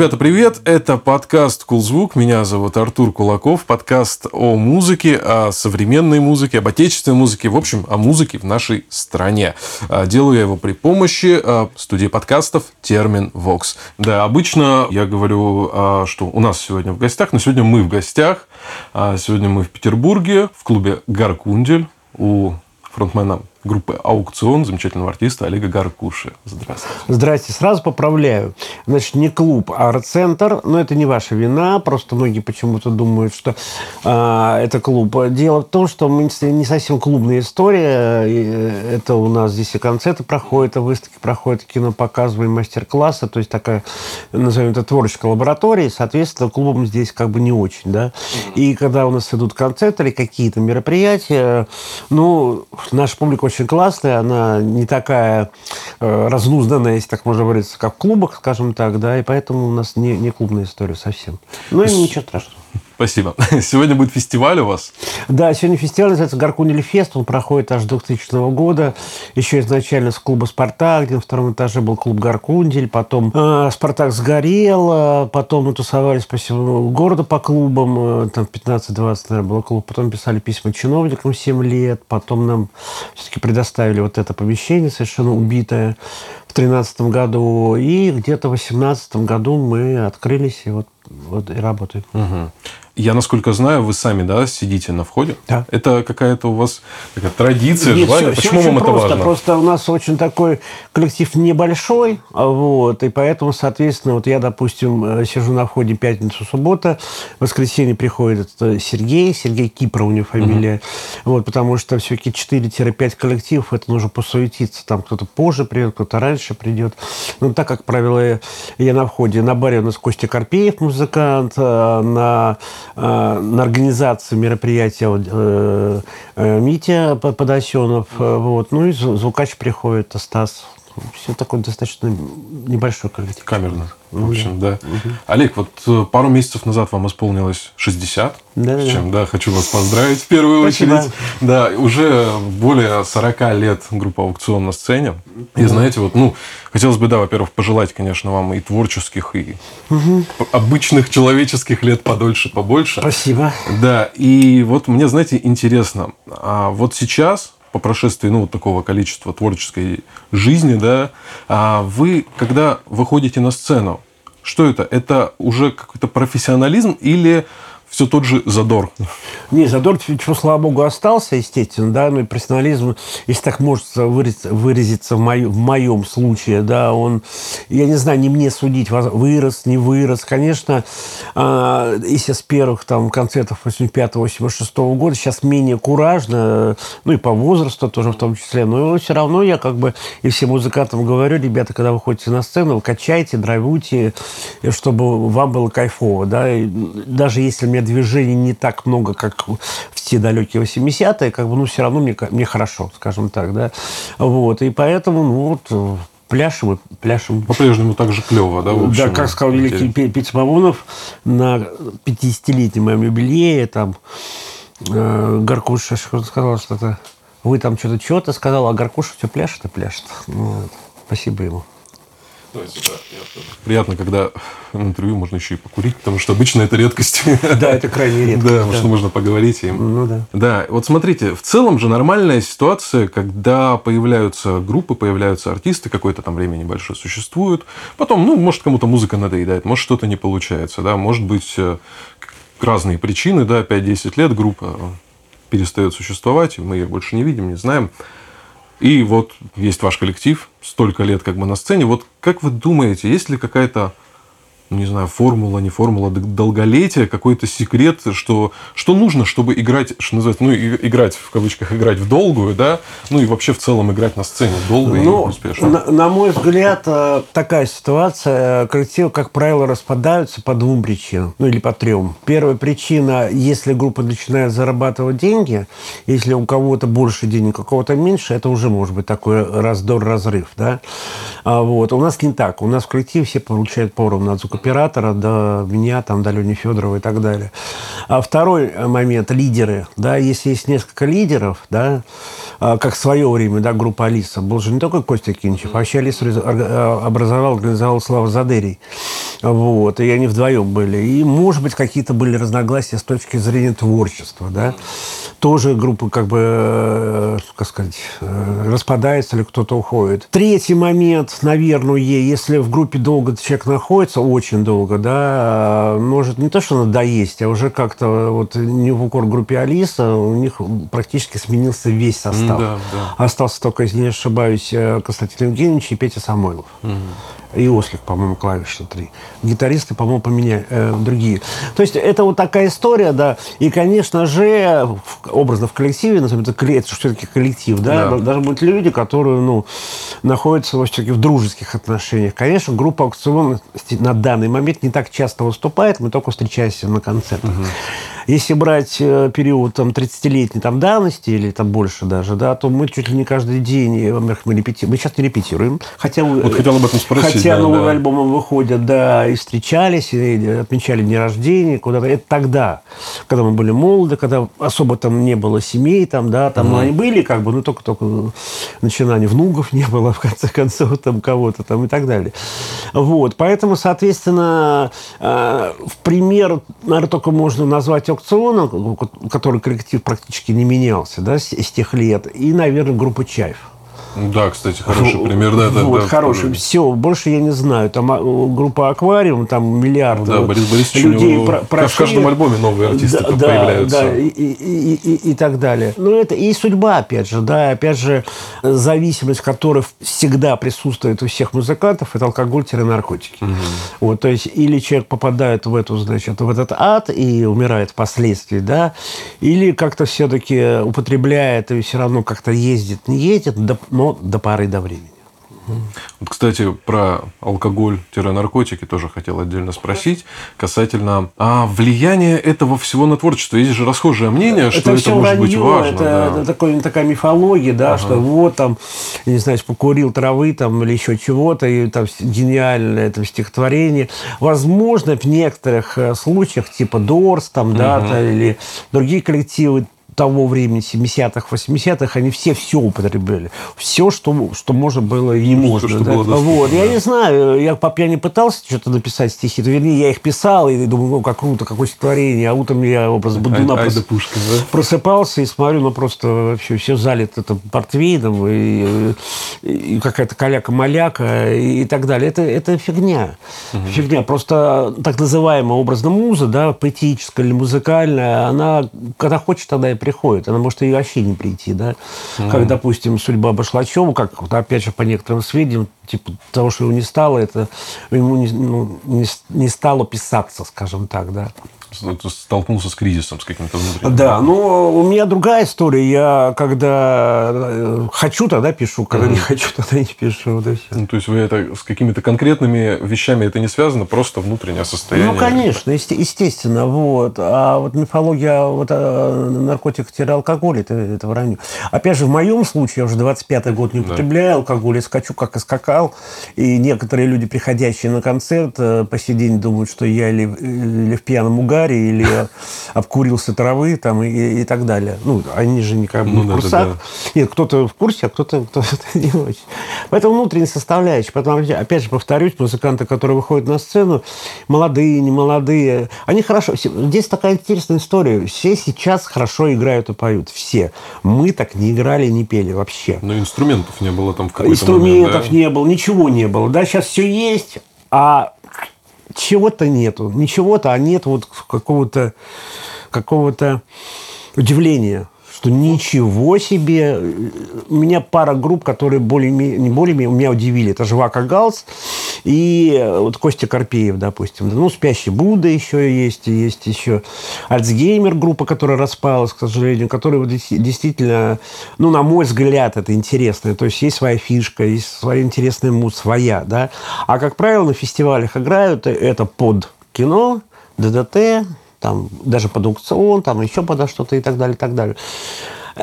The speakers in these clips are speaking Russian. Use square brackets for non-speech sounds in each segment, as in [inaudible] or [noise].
Ребята, привет! Это подкаст «Кулзвук». Меня зовут Артур Кулаков. Подкаст о музыке, о современной музыке, об отечественной музыке, в общем, о музыке в нашей стране. А, делаю я его при помощи а, студии подкастов «Термин Вокс». Да, обычно я говорю, а, что у нас сегодня в гостях, но сегодня мы в гостях. Сегодня мы в Петербурге, в клубе «Гаркундель» у фронтмена группы «Аукцион» замечательного артиста Олега Гаркуши. Здравствуйте. Здрасте. Сразу поправляю. Значит, не клуб, а арт-центр. Но это не ваша вина. Просто многие почему-то думают, что э, это клуб. Дело в том, что мы не совсем клубная история. Это у нас здесь и концерты проходят, и выставки проходят, кино показываем, мастер-классы. То есть такая, назовем это, творческая лаборатория. И, соответственно, клубом здесь как бы не очень. Да? И когда у нас идут концерты или какие-то мероприятия, ну, наша публика очень классная, она не такая э, разнузданная, если так можно говорить, как в клубах, скажем так, да, и поэтому у нас не, не клубная история совсем. Ну и ничего страшного. Спасибо. [laughs] Сегодня будет фестиваль у вас? Да, сегодня фестиваль называется «Гаркунель Фест». Он проходит аж 2000 года. Еще изначально с клуба «Спартак», где на втором этаже был клуб «Гаркундель». Потом э, «Спартак» сгорел. А потом мы тусовались по всему городу по клубам. Э, там 15-20, наверное, был клуб. Потом писали письма чиновникам 7 лет. Потом нам все-таки предоставили вот это помещение совершенно убитое в 2013 году. И где-то в 2018 году мы открылись и вот, вот и работаем. Угу. Я, насколько знаю, вы сами, да, сидите на входе. Да. Это какая-то у вас такая традиция, Нет, желание. Все, Почему все вам это просто, важно? Просто у нас очень такой коллектив небольшой, вот, и поэтому, соответственно, вот я, допустим, э, сижу на входе пятницу, суббота, в воскресенье приходит Сергей, Сергей Кипра у него фамилия, угу. вот, потому что все-таки 4-5 коллективов, это нужно посуетиться, там кто-то позже придет, кто-то раньше придет. Ну, так, как правило, я на входе, на баре у нас Костя Карпеев, музыкант, э, на Э, на организацию мероприятия э, э, Митя Подосенов, вот, ну и звукач приходит, Стас. Все такое достаточно небольшой коллектив. Камерно. В общем, да. Угу. Олег, вот пару месяцев назад вам исполнилось 60. Да, с чем, да. да, хочу вас поздравить в первую Спасибо. очередь. Да, уже более 40 лет группа «Аукцион» на сцене. И знаете, вот, ну, хотелось бы, да, во-первых, пожелать, конечно, вам и творческих, и угу. обычных человеческих лет подольше, побольше. Спасибо. Да, и вот мне, знаете, интересно, а вот сейчас по прошествии ну, вот такого количества творческой жизни, да, а вы, когда выходите на сцену, что это? Это уже какой-то профессионализм или все тот же задор. Не, задор, чего, слава богу, остался, естественно, да, ну и профессионализм, если так может выразиться, выразиться в, мою, в моем случае, да, он, я не знаю, не мне судить, вырос, не вырос. Конечно, э, если с первых там концертов 85-86 года, сейчас менее куражно, ну и по возрасту тоже в том числе, но все равно я как бы и всем музыкантам говорю, ребята, когда вы ходите на сцену, вы качайте, драйвуйте, чтобы вам было кайфово, да, и даже если мне меня движений не так много, как в те далекие 80-е, как бы, ну, все равно мне, мне хорошо, скажем так, да. Вот, и поэтому, ну, вот, пляшем и пляшем. По-прежнему так же клево, да? общем, да, как сказал великий Петя Мамонов, на 50-летнем моем юбилее, там, э, Гаркуша сказал что-то, вы там что-то, что-то сказал, а Гаркуша все пляшет и пляшет. Вот. Спасибо ему. Ну, Приятно, когда в интервью можно еще и покурить, потому что обычно это редкость. Да, это крайне редко. Да, потому что можно поговорить. И... Ну да. Да, вот смотрите, в целом же нормальная ситуация, когда появляются группы, появляются артисты, какое-то там время небольшое существуют. Потом, ну, может, кому-то музыка надоедает, может, что-то не получается, да, может быть, э, разные причины, да, 5-10 лет группа перестает существовать, мы ее больше не видим, не знаем. И вот есть ваш коллектив, столько лет как бы на сцене. Вот как вы думаете, есть ли какая-то не знаю, формула, не формула долголетия, какой-то секрет, что, что нужно, чтобы играть, что называется, ну, играть, в кавычках, играть в долгую, да, ну, и вообще в целом играть на сцене долго ну, и успешно. На, на мой взгляд, э, такая ситуация, коллективы, как правило, распадаются по двум причинам, ну, или по трем. Первая причина, если группа начинает зарабатывать деньги, если у кого-то больше денег, у кого-то меньше, это уже может быть такой раздор, разрыв, да. А вот. У нас не так. У нас в коллективе все получают поровну от звукоператора до меня, там, до Лени Федорова и так далее. А второй момент – лидеры. Да, если есть несколько лидеров, да, а, как в свое время, да, группа Алиса, был же не только Костя Кинчев, а вообще Алису а, образовал, организовал Слава Задерий. Вот, и они вдвоем были. И, может быть, какие-то были разногласия с точки зрения творчества, да. Тоже группа, как бы, э, как сказать, э, распадается или кто-то уходит. Третий момент, наверное, если в группе долго человек находится, очень долго, да, может не то, что надоесть, а уже как-то вот не в укор группе Алиса, у них практически сменился весь состав. Да, да. Остался только, если не ошибаюсь, э, Константин Евгеньевич и Петя Самойлов. Угу и Ослик, по-моему, клавиши три. Гитаристы, по-моему, поменяли э, другие. То есть это вот такая история, да. И, конечно же, образно в коллективе, назовем это, это все-таки коллектив, да, да. даже будут люди, которые, ну, находятся все-таки в дружеских отношениях. Конечно, группа аукцион на данный момент не так часто выступает, мы только встречаемся на концертах. Угу. Если брать э, период там, 30-летней там, давности или там больше даже, да, то мы чуть ли не каждый день, э, мы, репетируем. мы сейчас не репетируем. Хотя, вот хотел об этом спросить. Хотя да, новые да. альбомы выходят, да, и встречались, и отмечали дни рождения, куда-то. Это тогда, когда мы были молоды, когда особо там не было семей, там, да, там, mm. ну, они были, как бы, ну, только-только начинания внуков не было, [laughs] в конце концов, там, кого-то там и так далее. Вот, поэтому, соответственно, э, в пример, наверное, только можно назвать аукциона, который коллектив практически не менялся да, с, с тех лет, и, наверное, группа «Чаев». Да, кстати, хороший пример. Да, да, вот, да, хороший. Тоже. Все, больше я не знаю. Там а, группа «Аквариум», там миллиард ну, да, Борис Борисович людей него, про прошли. В каждом альбоме новые артисты да, появляются. Да, и, и, и, и так далее. Ну, это и судьба, опять же, да, опять же, зависимость, которая всегда присутствует у всех музыкантов, это алкоголь-наркотики. Угу. Вот, то есть, или человек попадает в эту, значит, в этот ад и умирает впоследствии, да, или как-то все-таки употребляет и все равно как-то ездит, не едет, но до поры до времени. Вот, кстати, про алкоголь-наркотики тоже хотел отдельно спросить касательно а, влияния этого всего на творчество. Есть же расхожее мнение, это что это может вранье, быть важно. Это, да. это такой, такая мифология, да, ага. что вот там, не знаю, покурил травы там или еще чего-то, и там гениальное это стихотворение. Возможно, в некоторых э, случаях, типа Дорс, там, угу. да, или другие коллективы, того времени, 70-х, 80-х, они все все употребляли. Все, что, что можно было и не можно. Что да? было вот. Я не знаю, я по пьяни пытался что-то написать стихи, то, вернее, я их писал, и думаю, ну, как круто, какое стихотворение, а утром я образ Будуна ай, прос... пушка, да? просыпался и смотрю, ну, просто вообще все залито это портвейном, и, и какая-то каляка-маляка, и, и так далее. Это, это фигня. Угу. Фигня. Просто так называемая образная муза, да, поэтическая или музыкальная, она, когда хочет, тогда и приходит приходит. Она может и вообще не прийти, да. Mm. Как, допустим, судьба Башлачева, как, опять же, по некоторым сведениям, типа того, что его не стало, это ему не, ну, не, не стало писаться, скажем так, да столкнулся с кризисом, с каким-то внутренним. Да, но у меня другая история. Я когда э, хочу, тогда пишу, когда mm. не хочу, тогда не пишу. Вот ну, то есть вы это с какими-то конкретными вещами это не связано, просто внутреннее состояние? Ну, конечно, естественно. Вот. А вот мифология вот, э, наркотик-алкоголь это, это вранье. Опять же, в моем случае, я уже 25-й год не употребляю да. алкоголь, я скачу, как и скакал. И некоторые люди, приходящие на концерт, э, по сей день думают, что я или, или в пьяном угаре, сигаре или обкурился травы там, и, и так далее. Ну, они же никак ну, в да, курсах. Да, да. Нет, кто-то в курсе, а кто-то кто [laughs] не очень. Поэтому внутренняя составляющая. Потом, опять же, повторюсь, музыканты, которые выходят на сцену, молодые, не молодые, они хорошо... Здесь такая интересная история. Все сейчас хорошо играют и поют. Все. Мы так не играли, не пели вообще. Но инструментов не было там в какой-то Инструментов момент, да? не было, ничего не было. Да, сейчас все есть, а чего-то нету, ничего-то, а нет вот какого-то какого-то удивления что ничего себе. У меня пара групп, которые более не более меня удивили. Это Жвака Галс и вот Костя Карпеев, допустим. Ну, Спящий Будда еще есть. Есть еще Альцгеймер группа, которая распалась, к сожалению, которая действительно, ну, на мой взгляд, это интересно. То есть есть своя фишка, есть своя интересная муз, своя, да. А, как правило, на фестивалях играют это под кино, ДДТ, там даже под аукцион, там еще подо что-то и так далее, и так далее.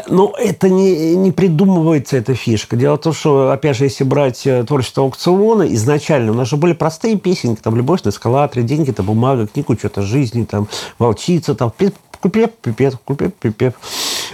Но это не, не придумывается, эта фишка. Дело в том, что, опять же, если брать э, творчество аукциона, изначально у нас же были простые песенки, там, «Любовь на эскалаторе», «Деньги, это бумага», «Книгу, что-то жизни», там, «Волчица», там, «Купеп, пипет, купеп, пипеп».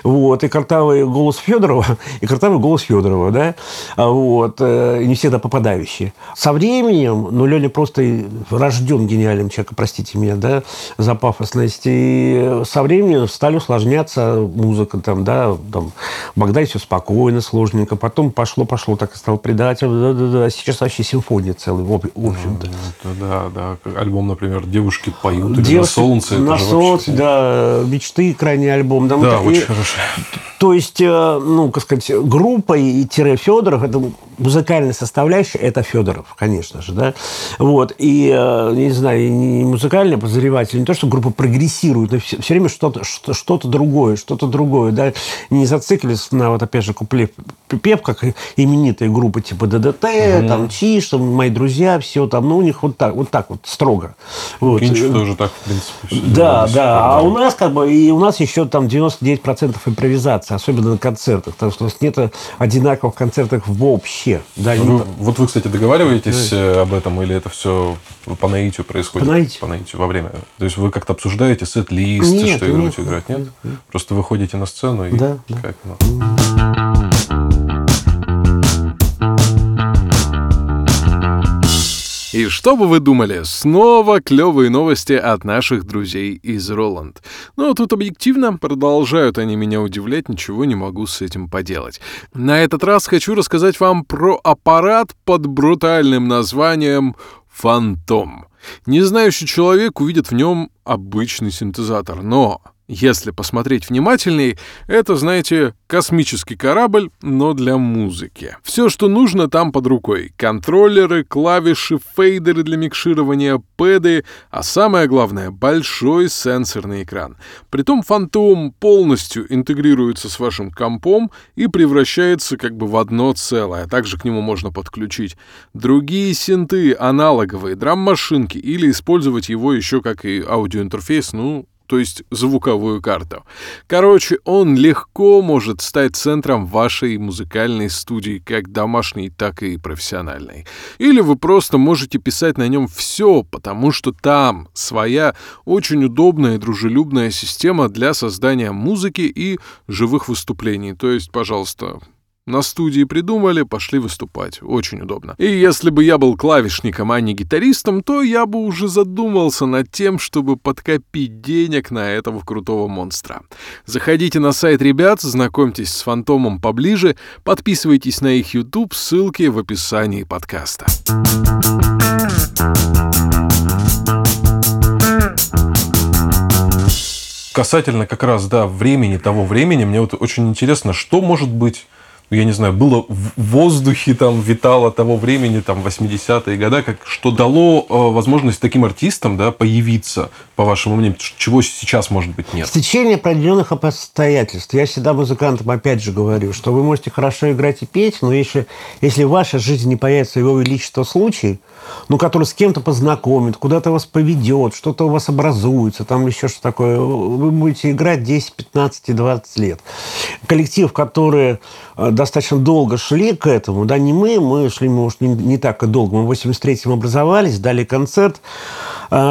Вот, и картавый голос Федорова, [laughs] и картавый голос Федорова, да, а вот, э, не всегда попадающие. Со временем, ну, Леня просто рожден гениальным человеком, простите меня, да, за пафосность, и со временем стали усложняться музыка, там, да, там, Богдай все спокойно, сложненько, потом пошло-пошло, так и стал предатель, да, да, да, сейчас вообще симфония целая, в общем-то. Да, да, альбом, например, «Девушки поют» или «На солнце». На солнце, да, «Мечты», крайний альбом. Да, да очень хорошо. То есть, э, ну, как сказать, группа и тире Федоров, это музыкальная составляющая, это Федоров, конечно же, да. Вот, и, э, не знаю, не музыкальный обозреватель, не то, что группа прогрессирует, но все, все время что-то что, что другое, что-то другое, да, не зациклились на, вот опять же, купле Пеп, как именитые группы типа ДДТ, угу. там Чиш, там мои друзья, все там, ну, у них вот так, вот так вот строго. Вот. Кинчев тоже так, в принципе. Да, да, а у нас как бы, и у нас еще там 99% импровизации особенно на концертах, потому что у нас нет одинаковых концертов вообще. Да, вы, не... Вот вы, кстати, договариваетесь да. Э, об этом, или это все по наитию происходит? По наитию. По наитию во время. То есть вы как-то обсуждаете сет-лист, что играть, нет, играть? Нет? нет? Просто выходите на сцену и да, как ну. И что бы вы думали, снова клевые новости от наших друзей из Роланд. Но тут объективно продолжают они меня удивлять, ничего не могу с этим поделать. На этот раз хочу рассказать вам про аппарат под брутальным названием «Фантом». Незнающий человек увидит в нем обычный синтезатор, но если посмотреть внимательней, это, знаете, космический корабль, но для музыки. Все, что нужно, там под рукой. Контроллеры, клавиши, фейдеры для микширования, пэды, а самое главное — большой сенсорный экран. Притом фантом полностью интегрируется с вашим компом и превращается как бы в одно целое. Также к нему можно подключить другие синты, аналоговые, драм-машинки или использовать его еще как и аудиоинтерфейс, ну, то есть звуковую карту. Короче, он легко может стать центром вашей музыкальной студии, как домашней, так и профессиональной. Или вы просто можете писать на нем все, потому что там своя очень удобная и дружелюбная система для создания музыки и живых выступлений. То есть, пожалуйста, на студии придумали, пошли выступать. Очень удобно. И если бы я был клавишником, а не гитаристом, то я бы уже задумался над тем, чтобы подкопить денег на этого крутого монстра. Заходите на сайт ребят, знакомьтесь с Фантомом поближе, подписывайтесь на их YouTube, ссылки в описании подкаста. Касательно как раз, да, времени, того времени, мне вот очень интересно, что может быть я не знаю, было в воздухе, там, витало того времени, там, 80-е годы, как, что дало э, возможность таким артистам, да, появиться, по вашему мнению, чего сейчас, может быть, нет? Стечение определенных обстоятельств. Я всегда музыкантам опять же говорю, что вы можете хорошо играть и петь, но если, если в вашей жизни не появится его величество случай, ну, который с кем-то познакомит, куда-то вас поведет, что-то у вас образуется, там еще что такое, вы будете играть 10, 15 и 20 лет. Коллектив, который э, достаточно долго шли к этому, да, не мы, мы шли, может, не, не так и долго, мы в 83-м образовались, дали концерт,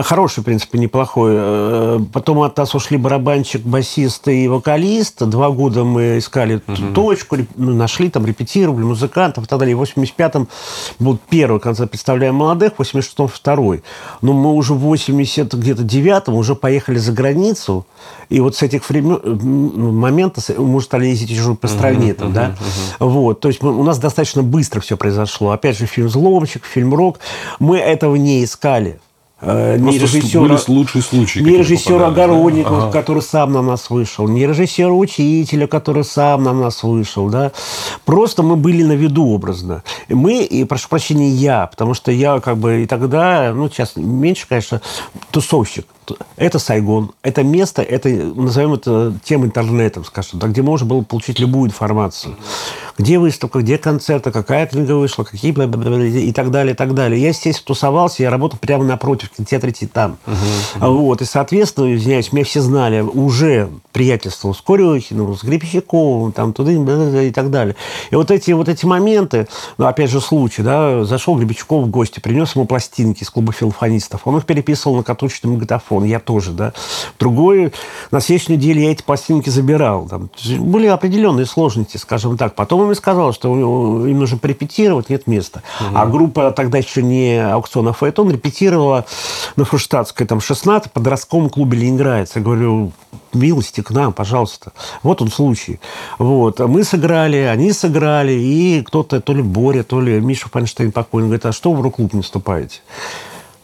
хороший, в принципе, неплохой. Э, потом от нас ушли барабанщик, басист и вокалист. Два года мы искали угу. точку, ну, нашли там, репетировали музыкантов и так далее. В 85-м был первый концерт «Представляем молодых», в 86-м второй. Но мы уже в 80 где-то девятом уже поехали за границу. И вот с этих времен, моментов мы стали ездить уже по стране. Uh-huh, там, да? uh-huh. Вот. То есть мы, у нас достаточно быстро все произошло. Опять же, фильм «Взломщик», фильм «Рок». Мы этого не искали. Э, не режиссера, лучшие случаи. Не режиссера Огородникова, ага. который сам на нас вышел, не режиссера Учителя, который сам на нас вышел. Да? Просто мы были на виду образно. Мы, и прошу прощения, я, потому что я как бы и тогда, ну, сейчас меньше, конечно, тусовщик это Сайгон, это место, это, назовем это тем интернетом, скажем, да, где можно было получить любую информацию. Где выставка, где концерты, какая книга вышла, какие и так далее, и так далее. Я, естественно, тусовался, я работал прямо напротив кинотеатра «Титан». Uh-huh, uh-huh. Вот, и, соответственно, извиняюсь, меня все знали, уже приятельствовал с Корюхиным, с Гребщиковым, там, туда и так далее. И вот эти, вот эти моменты, ну, опять же, случай, да, зашел Гребщиков в гости, принес ему пластинки из клуба филофонистов, он их переписывал на катушечный магнитофон, саксофон, я тоже, да. Другое, на следующей неделе я эти пластинки забирал. Там были определенные сложности, скажем так. Потом он мне сказал, что им нужно порепетировать, нет места. Угу. А группа тогда еще не аукцион, а фаэтон репетировала на Фруштадтской, там, 16 в подростковом клубе Ленинградец. Я говорю, милости к нам, пожалуйста. Вот он случай. Вот. Мы сыграли, они сыграли, и кто-то, то ли Боря, то ли Миша Файнштейн покойный, говорит, а что вы в рок-клуб не вступаете?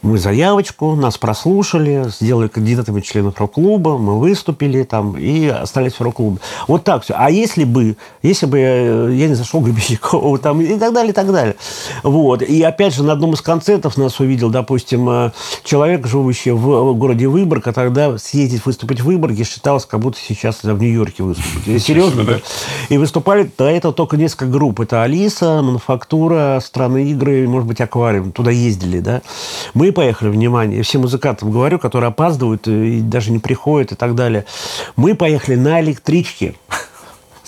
Мы заявочку, нас прослушали, сделали кандидатами членов рок-клуба, мы выступили там и остались в рок-клубе. Вот так все. А если бы, если бы я не зашел Гребенщикова там и так далее, и так далее. Вот. И опять же, на одном из концертов нас увидел, допустим, э, человек, живущий в городе Выборг, а тогда съездить выступить в Выборге считалось, как будто сейчас в Нью-Йорке выступить. Серьезно, да? И выступали до этого только несколько групп. Это Алиса, Мануфактура, Страны игры, может быть, Аквариум. Туда ездили, да. Мы мы поехали, внимание, всем музыкантам говорю, которые опаздывают и даже не приходят и так далее. Мы поехали на электричке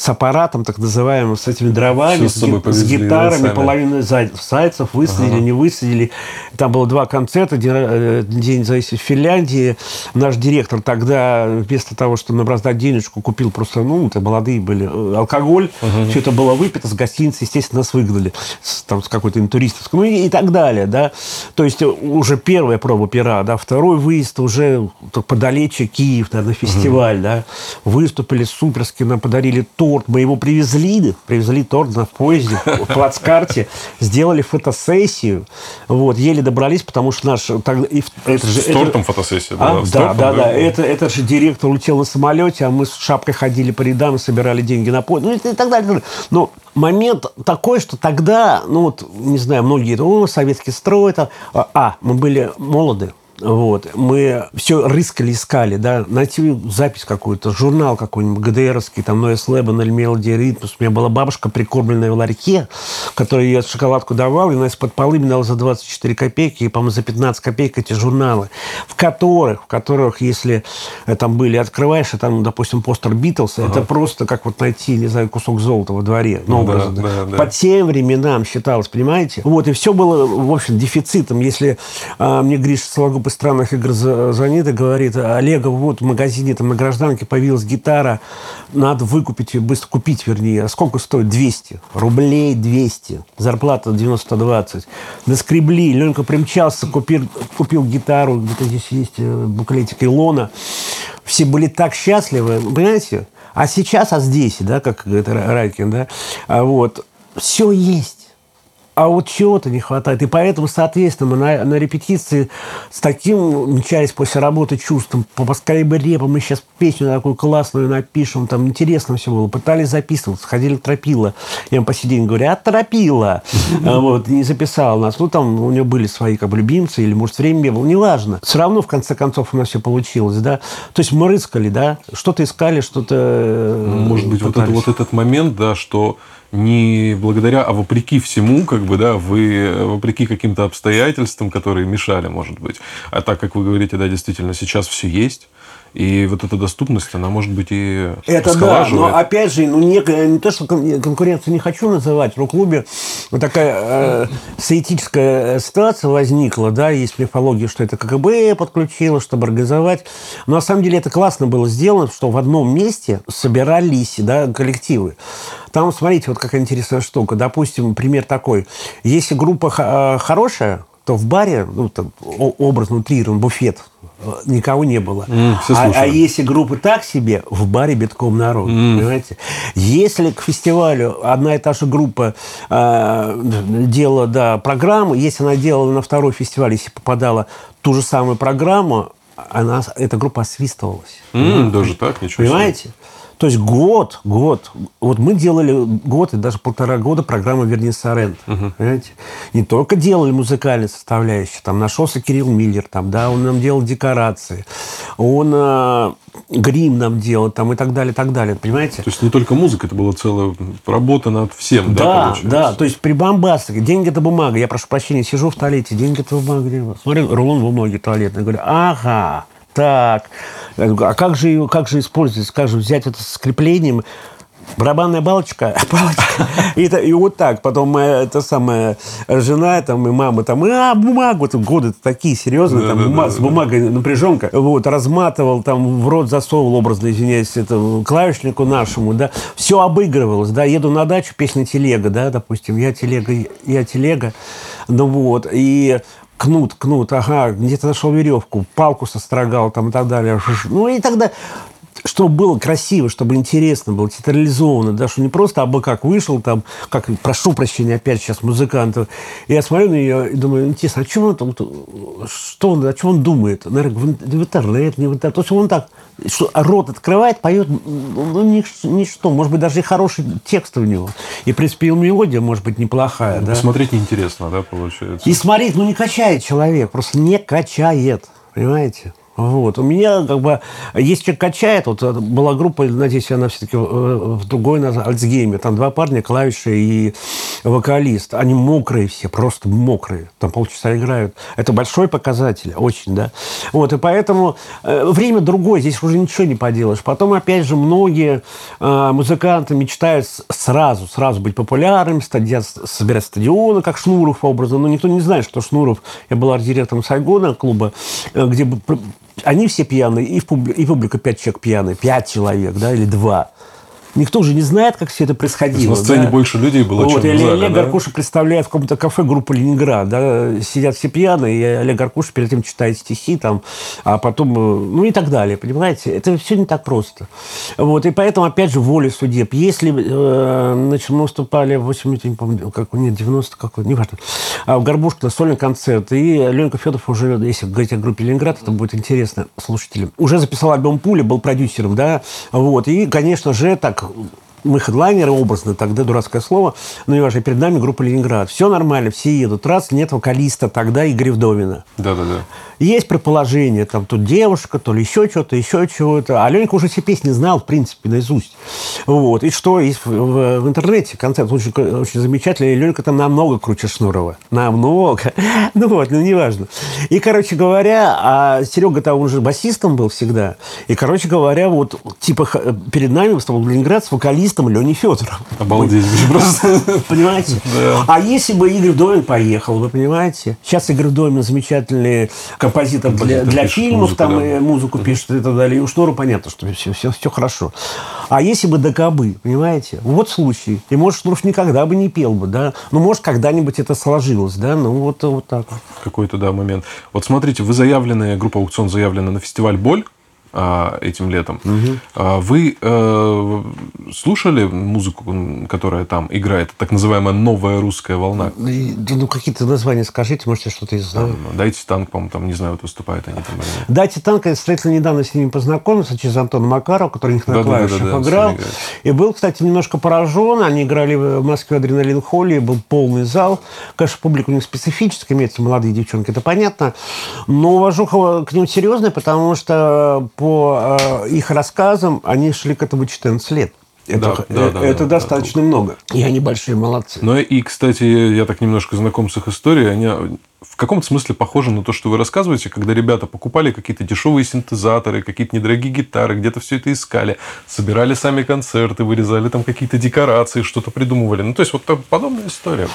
с аппаратом, так называемым, с этими дровами, с, с, с гитарами, да, половину зайцев высадили, ага. не высадили. Там было два концерта, День, э, независимости в Финляндии. Наш директор тогда, вместо того, чтобы набрать денежку, купил просто, ну, это молодые были, э, алкоголь. Ага. Все это было выпито с гостиницы, естественно, нас выгнали. С, там, с какой-то интуристовской, ну, и, и так далее, да. То есть уже первая проба пера, да, второй выезд уже подалече Киев, да, на фестиваль, ага. да. Выступили суперски, нам подарили то торт. Мы его привезли, привезли торт на поезде, в плацкарте, сделали фотосессию. Вот, еле добрались, потому что наш... Так, и, это же, с это, тортом фотосессия а, была? Да, тортом, да, да, да. Это, это же директор улетел на самолете, а мы с шапкой ходили по рядам и собирали деньги на поезд. Ну, и, и так далее. Но момент такой, что тогда, ну вот, не знаю, многие, о, советский строй, это, а, а, мы были молоды, вот. Мы все рыскали, искали, да, найти запись какую-то, журнал какой-нибудь, ГДРовский, там, Noise Lebanon или Melody Rhythmus. У меня была бабушка, прикормленная в ларьке, которой я шоколадку давал, и она из-под полы мне дала за 24 копейки, и, по-моему, за 15 копеек эти журналы, в которых, в которых, если э, там были, открываешь, и там, допустим, постер Битлз, ага. это просто как вот найти, не знаю, кусок золота во дворе. Ну, ну образно. Да, да, По тем временам считалось, понимаете? Вот, и все было, в общем, дефицитом. Если а, мне Гриша Сологуб из странных игр звонит и говорит, Олега, вот в магазине там на гражданке появилась гитара, надо выкупить, быстро купить, вернее. А сколько стоит? 200. Рублей 200. Зарплата 90-20. Наскребли. Ленка примчался, купил, купил гитару. Где-то здесь есть э, буклетик Илона. Все были так счастливы, понимаете? А сейчас, а здесь, да, как говорит Райкин, да, а вот, все есть а вот чего-то не хватает. И поэтому, соответственно, мы на, на репетиции с таким мчались после работы чувством, поскорее бы репа, мы сейчас песню такую классную напишем, там интересно все было. Пытались записывать, сходили тропила. Я им по сей день говорю, [laughs] а тропила. Вот, не записал нас. Ну, там у него были свои как бы любимцы, или, может, время не было, неважно. Все равно, в конце концов, у нас все получилось, да. То есть мы рыскали, да, что-то искали, что-то э, Может быть, вот, это, вот этот момент, да, что не благодаря, а вопреки всему, как бы, да, вы, вопреки каким-то обстоятельствам, которые мешали, может быть. А так, как вы говорите, да, действительно, сейчас все есть. И вот эта доступность, она может быть и Это да, но опять же, ну, не, не то, что конкуренцию не хочу называть, в рок-клубе вот такая э, соэтическая ситуация возникла, да, есть мифология, что это КГБ подключило, чтобы организовать. Но на самом деле это классно было сделано, что в одном месте собирались да, коллективы. Там, смотрите, вот какая интересная штука. Допустим, пример такой. Если группа э, хорошая, то в баре, ну, там, образно утрирован, буфет, э, никого не было. Mm, а, а если группы так себе, в баре битком народ, mm. понимаете? Если к фестивалю одна и та же группа э, делала да, программу, если она делала на второй фестиваль, если попадала ту же самую программу, она, эта группа освистывалась. Mm, даже так, ничего Понимаете? Себе. То есть год, год. Вот мы делали год и даже полтора года программу «Верни Сорент». Угу. Понимаете? Не только делали музыкальные составляющие. Там нашелся Кирилл Миллер, там, да, он нам делал декорации. Он э, грим нам делал там, и так далее, и так далее. Понимаете? То есть не только музыка, это была целая работа над всем, да, да, да. То есть при бомбастике. Деньги – это бумага. Я прошу прощения, сижу в туалете, деньги – это бумага. Смотрю, рулон бумаги туалетный. Говорю, ага, так. А как же, ее, как же использовать? Как же взять это с креплением? барабанная балочка, [laughs] палочка, и, это, и вот так. Потом моя эта самая жена там, и мама там, а, бумагу, там, годы такие серьезные, там, бума, с бумагой напряженка, вот, разматывал, там, в рот засовывал, образно, извиняюсь, это, клавишнику нашему, да, все обыгрывалось, да, еду на дачу, песня «Телега», да, допустим, я телега, я телега, ну вот, и кнут, кнут, ага, где-то нашел веревку, палку сострогал там и так далее. Ну и тогда чтобы было красиво, чтобы интересно было, театрализовано, да, что не просто абы как вышел там, как, прошу прощения, опять сейчас музыкантов, я смотрю на нее и думаю, интересно, а что он там, что он, о чем он думает? Наверное, не в интернет. То есть он так, что, рот открывает, поет, ну, ничто, может быть, даже и хороший текст у него. И, в принципе, и мелодия может быть неплохая, да. Смотреть неинтересно, да, получается? И смотреть, ну, не качает человек, просто не качает, понимаете? Вот. У меня как бы есть человек качает. Вот э, была группа, надеюсь, она все-таки э, в другой название, Альцгеймер. Там два парня, клавиши и вокалист. Они мокрые все, просто мокрые. Там полчаса играют. Это большой показатель, очень, да. Вот, и поэтому э, время другое, здесь уже ничего не поделаешь. Потом, опять же, многие музыканты мечтают сразу, сразу быть популярными, собирать стадионы, как Шнуров образно. Но никто не знает, что Шнуров, я был арт-директором Сайгона клуба, где они все пьяные, и, в публи... и публика пять человек пьяные, пять человек, да, или два. Никто же не знает, как все это происходило. На сцене да? больше людей было, вот, чем и в зале, Олег да? Гаркуша представляет в каком-то кафе группу «Ленинград». Да? Сидят все пьяные, и Олег Гаркуша перед этим читает стихи, там, а потом... э, Ну и так далее, понимаете? Это все не так просто. Вот, и поэтому, опять же, воля судеб. Если, э, значит, мы выступали в 80, не помню, как, нет, 90 какой, не важно, а в Горбушке на сольный концерт, и Ленка Федоров уже, если говорить о группе «Ленинград», это будет интересно слушателям. Уже записал альбом «Пуля», был продюсером, да, вот, и, конечно же, так うん。Мы хедлайнеры образно, тогда дурацкое слово, но и важно, перед нами группа «Ленинград». Все нормально, все едут. Раз, нет вокалиста тогда Игоря Вдовина. Да-да-да. Есть предположение, там тут девушка, то ли еще что-то, еще чего-то. А Ленька уже все песни знал, в принципе, наизусть. Вот. И что, есть в, в, в интернете концерт очень, очень замечательный. Ленька там намного круче Шнурова. Намного. [laughs] Ну вот, ну неважно. И, короче говоря, а Серега там уже басистом был всегда. И, короче говоря, вот типа перед нами выступал Ленинград с вокалистом Леней Федором. Обалдеть [laughs] просто. [laughs] Понимаете? Да. А если бы Игорь Вдовин поехал, вы понимаете? Сейчас Игорь Вдовин замечательный композитор для, фильмов, музыку, там да. и музыку пишет и так далее. И у Шнура понятно, что все, все, все хорошо. А если бы ДКБ, понимаете? Вот случай. И, может, Шнуров никогда бы не пел бы, да? Ну, может, когда-нибудь это сложилось, да? Ну, вот, вот так. Какой-то, да, момент. Вот смотрите, вы заявлены, группа «Аукцион» заявлена на фестиваль «Боль», этим летом. А Вы э, слушали музыку, которая там играет, так называемая новая русская волна? И, да, Ну, какие-то названия скажите, может, я что-то из знаю. Там, Дайте танк, по-моему, там, не знаю, вот выступают они там. или. Дайте танк, я встретил недавно с ними познакомился, через Антона Макарова, который у них на Да-да-да-да, клавишах он играл. с ними играет. И был, кстати, немножко поражен. Они играли в Москве Адреналин Холли, был полный зал. Конечно, публика у них специфическая, имеются молодые девчонки, это понятно. Но уважуха к ним серьезная, потому что по э, их рассказам они шли к этому 14 лет. Это, Да, да, да, это да, достаточно много. И они большие молодцы. Ну и, кстати, я так немножко знаком с их историей. Они каком-то смысле похожи на то, что вы рассказываете, когда ребята покупали какие-то дешевые синтезаторы, какие-то недорогие гитары, где-то все это искали, собирали сами концерты, вырезали там какие-то декорации, что-то придумывали. Ну, то есть, вот подобная история.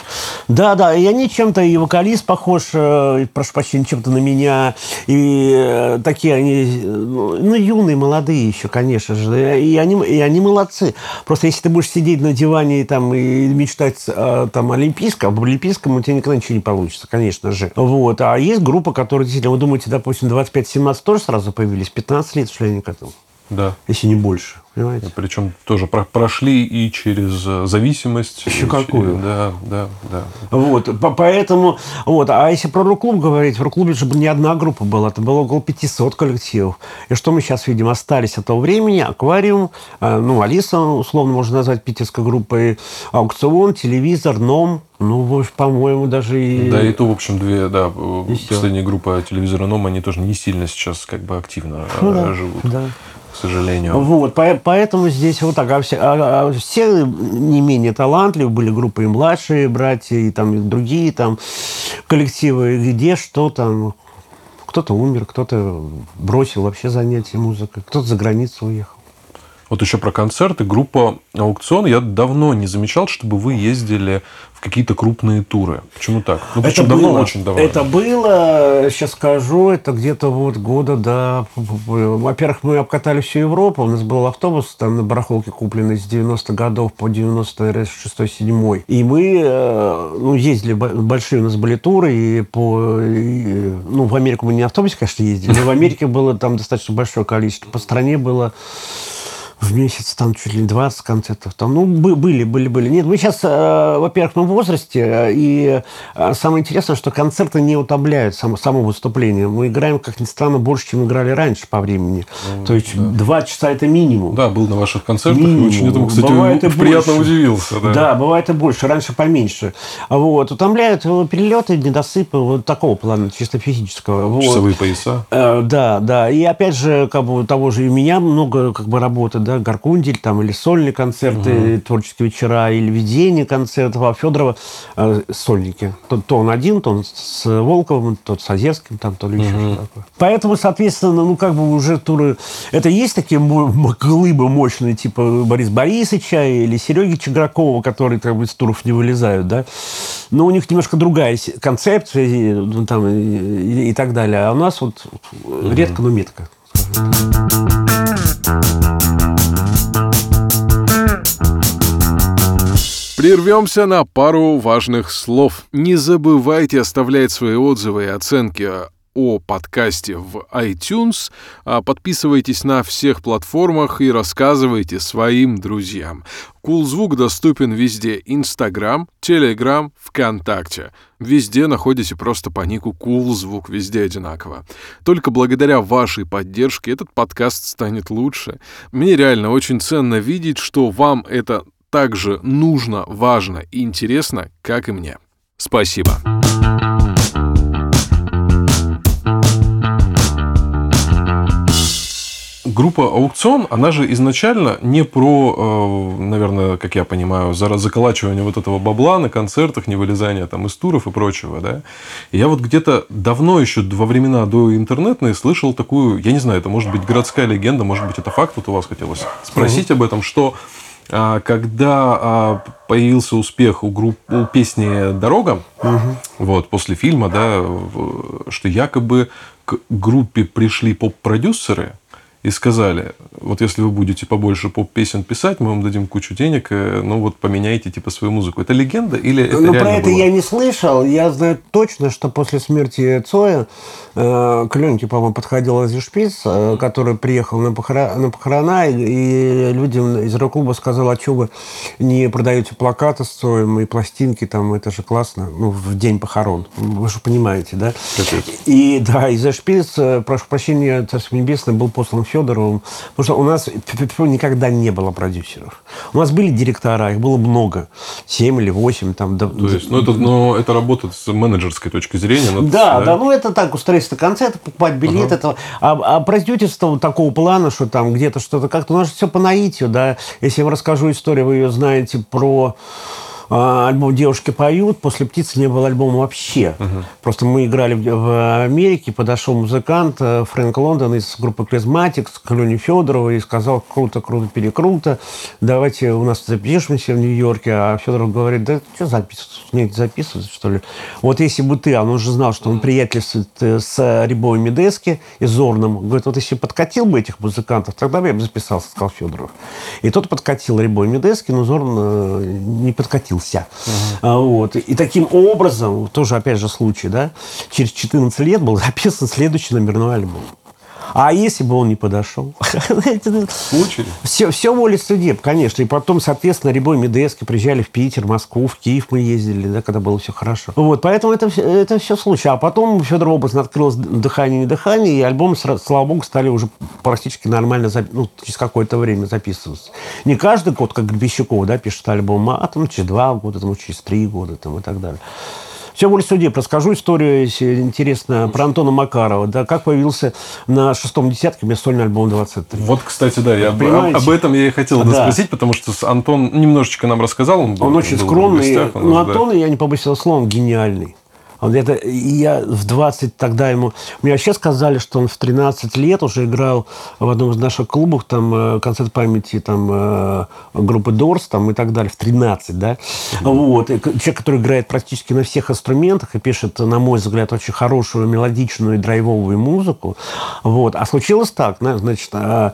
Да, да, и они чем-то, и вокалист похож, э, прошу прощения, чем-то на меня, и э, такие они, э, ну, юные, молодые еще, конечно же, и они, и они молодцы. Просто если ты будешь сидеть на диване и, там, и мечтать там, Олимпийском, об Олимпийском, у тебя никогда ничего не получится, конечно же. Вот. А есть группа, которая действительно, вы думаете, допустим, 25-17 тоже сразу появились, 15 лет шли они к этому, Да. если не больше, понимаете? Причем тоже про- прошли и через э, зависимость. Еще и какую? через- Да, да, да. Вот, по- поэтому, вот, а если про рок-клуб говорить, в рок-клубе же не одна группа была, это было около 500 коллективов. И что мы сейчас видим? Остались от того времени аквариум, э, ну, Алиса, условно можно назвать питерской группой, аукцион, телевизор, ном, ну, по-моему, даже и... Да, и то, в общем, две, да, э, И всё. последняя группа телевизора Ном, они тоже не сильно сейчас как бы активно э, Ну да, живут, да. К сожалению. Вот, по- поэтому здесь вот так. А все, а- а все не менее талантливы, были группы и младшие братья, и там и другие там коллективы, где что там. Кто-то умер, кто-то бросил вообще занятия музыкой, кто-то за границу уехал. Вот еще про концерты. Группа «Аукцион». Я давно не замечал, чтобы вы ездили в какие-то крупные туры. Почему так? Ну, это давно, было, очень давно. Это было, сейчас скажу, это где-то вот года, да. Во-первых, мы обкатали всю Европу. У нас был автобус там на барахолке купленный с 90-х годов по 96-7. И мы э, ну, ездили, большие у нас были туры. И по, и, ну, в Америку мы не автобусе, конечно, ездили. Но в Америке было там достаточно большое количество. По стране было в месяц там чуть ли не 20 концертов. Там, ну, были, были, были. Нет, мы сейчас, э, во-первых, мы в возрасте, э, и э, самое интересное, что концерты не утомляют само, само выступление. Мы играем, как ни странно, больше, чем играли раньше по времени. Ну, То есть да. два часа это минимум. Да, был на ваших концертах. Минимум. Очень этому, кстати, бывает и приятно больше. удивился. Да. да, бывает и больше. Раньше поменьше. Вот. Утомляют перелеты, недосыпы вот такого плана, чисто физического. Вот. Часовые пояса. Да, да. И опять же, как бы того же и меня много как бы работы, да, Гаркундель, там, или сольные концерты, угу. творческие вечера, или ведение концертов, а Федорова э, сольники. То, то он один, то он с Волковым, то с Озерским, там, то ли еще угу. что такое. Поэтому, соответственно, ну, как бы уже туры... Это есть такие глыбы мощные, типа Борис Борисовича или Сереги Чегракова, которые как бы из туров не вылезают, да? Но у них немножко другая концепция и, ну, там, и, и так далее. А у нас вот угу. редко, но метко. Прервемся на пару важных слов. Не забывайте оставлять свои отзывы и оценки о подкасте в iTunes, а подписывайтесь на всех платформах и рассказывайте своим друзьям. Кулзвук доступен везде. Инстаграм, Телеграм, ВКонтакте. Везде находите просто по нику Кулзвук, везде одинаково. Только благодаря вашей поддержке этот подкаст станет лучше. Мне реально очень ценно видеть, что вам это так же нужно, важно и интересно, как и мне. Спасибо. Группа «Аукцион», она же изначально не про, э, наверное, как я понимаю, заколачивание вот этого бабла на концертах, не вылезание там из туров и прочего, да. Я вот где-то давно еще, во времена до интернетной, слышал такую, я не знаю, это может быть городская легенда, может быть, это факт, вот у вас хотелось спросить об этом, что а, когда а, появился успех у, групп, у песни «Дорога», угу. вот, после фильма, да, что якобы к группе пришли поп-продюсеры – и сказали, вот если вы будете побольше поп-песен писать, мы вам дадим кучу денег, э, ну вот поменяйте типа свою музыку. Это легенда или это Ну, про это было? я не слышал. Я знаю точно, что после смерти Цоя э, к Ленке, по-моему, подходил Азишпиц, э, который приехал на, похорона, на похорона, и, и людям из рок-клуба сказал, а что вы не продаете плакаты с Цоем и пластинки, там, это же классно, ну, в день похорон. Вы же понимаете, да? Капец. И да, и Азишпиц, э, прошу прощения, Царство Небесное, был послан в Федоровым. Потому что у нас никогда не было продюсеров. У нас были директора, их было много. Семь или восемь. Там, То есть, ну, это, но это работает с менеджерской точки зрения. Но да, да, да, ну это так, устроить концерт, покупать билет. Ага. Это, а, а продюсерство такого плана, что там где-то что-то как-то, у нас все по наитию, да. Если я вам расскажу историю, вы ее знаете про альбом «Девушки поют». После «Птицы» не было альбома вообще. Угу. Просто мы играли в Америке, подошел музыкант э, Фрэнк Лондон из группы «Клизматикс» к Лене Федорову и сказал «Круто, круто, перекруто, давайте у нас запишемся в Нью-Йорке». А Федоров говорит, да что записывать, мне записывать, что ли? Вот если бы ты, а он уже знал, что он приятельствует э, с Рябой Медески и Зорным, говорит, вот если подкатил бы этих музыкантов, тогда бы я бы записался, сказал Федоров. И тот подкатил Рябой Медески, но Зорн э, не подкатил родился. Угу. Вот. И таким образом, тоже опять же случай, да, через 14 лет был записан следующий номерной альбом. А если бы он не подошел? Случай. Все, все воля судеб, конечно. И потом, соответственно, Рябой Медески приезжали в Питер, Москву, в Киев мы ездили, да, когда было все хорошо. Вот, поэтому это, это все случай. А потом Федор образно открылось «Дыхание, не дыхание», и альбомы, слава богу, стали уже практически нормально, ну, через какое-то время записываться. Не каждый год, как Гребещуков, да, пишет альбом, а там через два года, там, через три года там, и так далее. Все воле судеб. Расскажу историю, если интересно, про Антона Макарова. Да, как появился на шестом десятке у меня сольный альбом 23. Вот, кстати, да, я об, об этом я и хотел да. спросить, потому что Антон немножечко нам рассказал. Он, был, он очень был скромный. Гостях, но Антон, да. я не побоюсь этого слова, он гениальный. Вот это, и я в 20 тогда ему... Мне вообще сказали, что он в 13 лет уже играл в одном из наших клубов, там, э, концерт памяти, там, э, группы Дорс, там, и так далее, в 13, да. Mm-hmm. Вот. И человек, который играет практически на всех инструментах и пишет, на мой взгляд, очень хорошую мелодичную и драйвовую музыку. Вот. А случилось так, значит, а,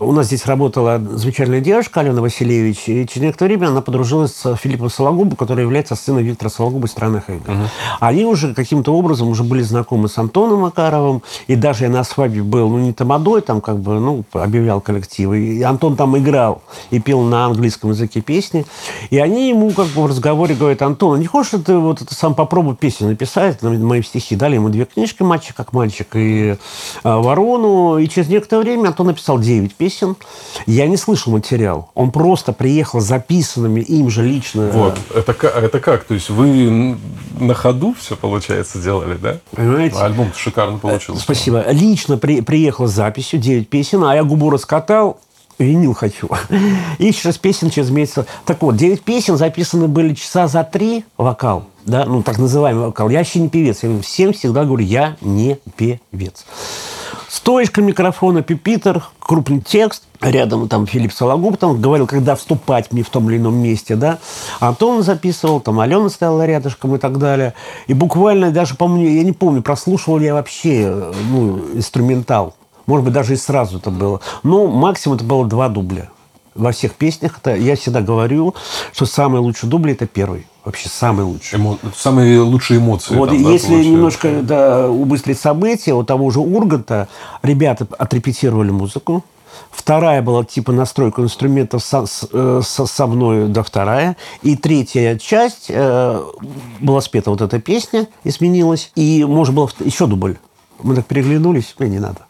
у нас здесь работала замечательная девушка Алена Васильевич, и через некоторое время она подружилась с Филиппом Сологубом, который является сыном Виктора Сологуба из «Странных игр». Uh-huh. Они уже каким-то образом уже были знакомы с Антоном Макаровым, и даже я на свадьбе был, ну, не тамадой, там как бы, ну, объявлял коллективы. И Антон там играл и пел на английском языке песни. И они ему как бы в разговоре говорят, Антон, а не хочешь ты вот это сам попробуй песню написать, на мои стихи? Дали ему две книжки «Мальчик как мальчик» и а, «Ворону». И через некоторое время Антон написал 9 песен. Я не слышал материал. Он просто приехал записанными им же лично. Вот. Это, это как? То есть вы на ходу все, получается, делали, да? Понимаете? Альбом шикарно получился. Спасибо. Лично при, приехал с записью 9 песен, а я губу раскатал, винил хочу. И через песен через месяц. Так вот, 9 песен записаны были часа за три вокал. Да, ну, так называемый вокал. Я вообще не певец. Я всем всегда говорю, я не певец. Стоечка микрофона, пипитер, крупный текст, рядом там Филипп Сологуб там говорил, когда вступать мне в том или ином месте, да. Антон записывал, там Алена стояла рядышком и так далее. И буквально даже, помню, я не помню, прослушивал я вообще ну, инструментал. Может быть, даже и сразу это было. Но максимум это было два дубля. Во всех песнях это, я всегда говорю, что самый лучший дубль это первый вообще самый лучший. Эмо... Самые лучшие эмоции. Вот там, если да, немножко да, убыстрить события, у того же Урганта ребята отрепетировали музыку. Вторая была типа настройка инструментов со, э, со, со мной, да, вторая. И третья часть э, была спета вот эта песня, изменилась. И, может, было еще дубль. Мы так переглянулись, мне не надо.